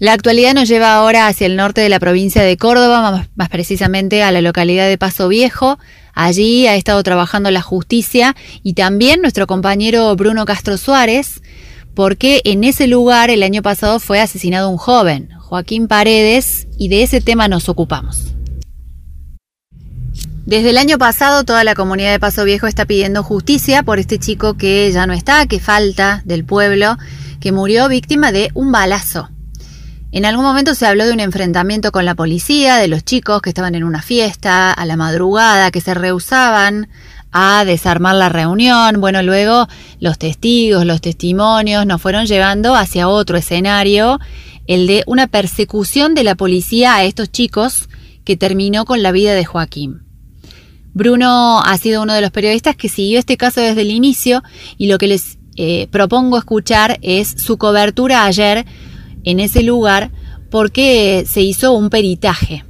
La actualidad nos lleva ahora hacia el norte de la provincia de Córdoba, más, precisamente a la localidad de Paso Viejo. Allí ha estado trabajando la justicia y también nuestro compañero Bruno Castro Suárez, porque en ese lugar el año pasado fue asesinado un joven, Joaquín Paredes, y de ese tema nos ocupamos. Desde el año pasado toda la comunidad de Paso Viejo está pidiendo justicia por este chico que ya no está, que falta del pueblo, que murió víctima de un balazo. En algún momento se habló de un enfrentamiento con la policía, de los chicos que estaban en una fiesta a la madrugada, que se rehusaban a desarmar la reunión. Bueno, luego los testigos, los testimonios nos fueron llevando hacia otro escenario, el de una persecución de la policía a estos chicos que terminó con la vida de Joaquín. Bruno ha sido uno de los periodistas que siguió este caso desde el inicio y lo que les eh, propongo escuchar es su cobertura ayer en ese lugar porque se hizo un peritaje.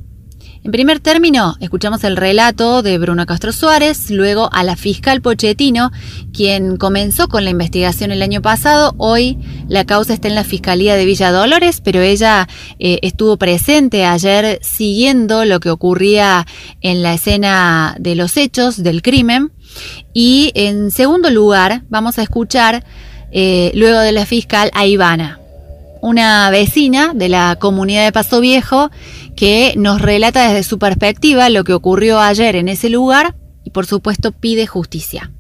En primer término, escuchamos el relato de Bruno Castro Suárez, luego a la fiscal Pochettino, quien comenzó con la investigación el año pasado. Hoy la causa está en la Fiscalía de Villa Dolores, pero ella eh, estuvo presente ayer siguiendo lo que ocurría en la escena de los hechos del crimen. Y en segundo lugar, vamos a escuchar, eh, luego de la fiscal, a Ivana una vecina de la comunidad de Paso Viejo que nos relata desde su perspectiva lo que ocurrió ayer en ese lugar y por supuesto pide justicia.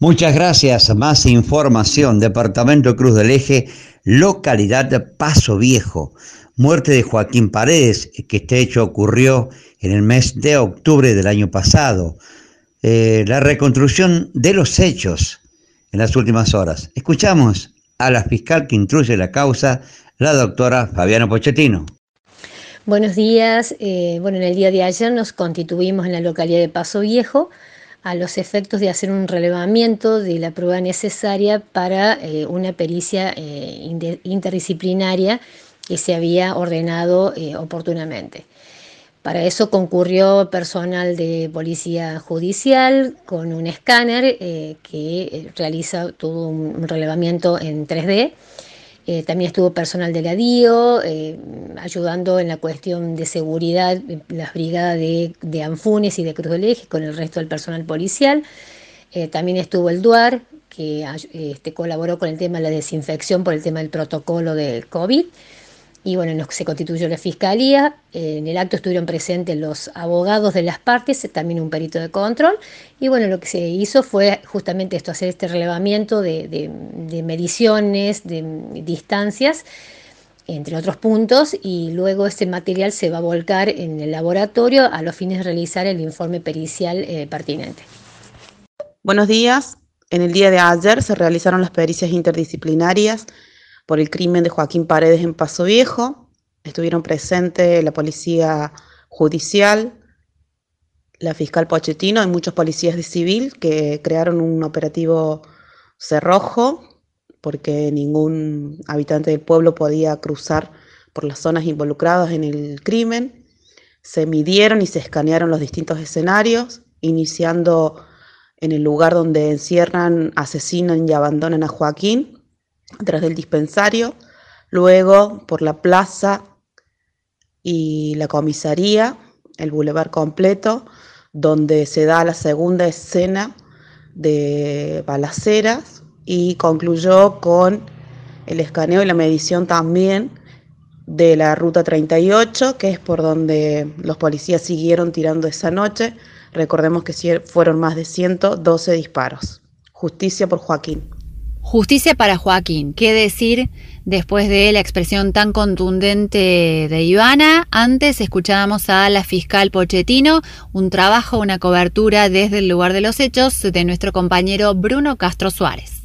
Muchas gracias. Más información. Departamento Cruz del Eje, localidad de Paso Viejo. Muerte de Joaquín Paredes, que este hecho ocurrió en el mes de octubre del año pasado. Eh, la reconstrucción de los hechos en las últimas horas. Escuchamos a la fiscal que intruye la causa, la doctora Fabiana Pochettino. Buenos días. Eh, bueno, en el día de ayer nos constituimos en la localidad de Paso Viejo a los efectos de hacer un relevamiento de la prueba necesaria para eh, una pericia eh, interdisciplinaria que se había ordenado oportunamente. Para eso concurrió personal de policía judicial con un escáner eh, que eh, realiza todo un relevamiento en 3D. Eh, también estuvo personal de la DIO ayudando en la cuestión de seguridad, las brigadas de, Anfunes y de Cruz del Eje con el resto del personal policial. también estuvo el DUAR, que este, colaboró con el tema de la desinfección por el tema del protocolo del COVID y bueno, se constituyó la fiscalía. En el acto estuvieron presentes los abogados de las partes, también un perito de control. Y bueno, lo que se hizo fue justamente esto, hacer este relevamiento de, mediciones, de distancias, entre otros puntos, y luego este material se va a volcar en el laboratorio a los fines de realizar el informe pericial eh, pertinente. Buenos días. En el día de ayer se realizaron las pericias interdisciplinarias por el crimen de Joaquín Paredes en Paso Viejo. Estuvieron presentes la policía judicial, la fiscal Pochettino y muchos policías de civil que crearon un operativo cerrojo porque ningún habitante del pueblo podía cruzar por las zonas involucradas en el crimen. Se midieron y se escanearon los distintos escenarios, iniciando en el lugar donde encierran, asesinan y abandonan a Joaquín, atrás del dispensario, luego por la plaza y la comisaría, el bulevar completo, donde se da la segunda escena de balaceras y concluyó con el escaneo y la medición también de la ruta 38, que es por donde los policías siguieron tirando esa noche. Recordemos que fueron más de 112 disparos. Justicia por Joaquín. Justicia para Joaquín. ¿Qué decir después de la expresión tan contundente de Ivana? Antes escuchábamos a la fiscal Pochettino, un trabajo, una cobertura desde el lugar de los hechos de nuestro compañero Bruno Castro Suárez.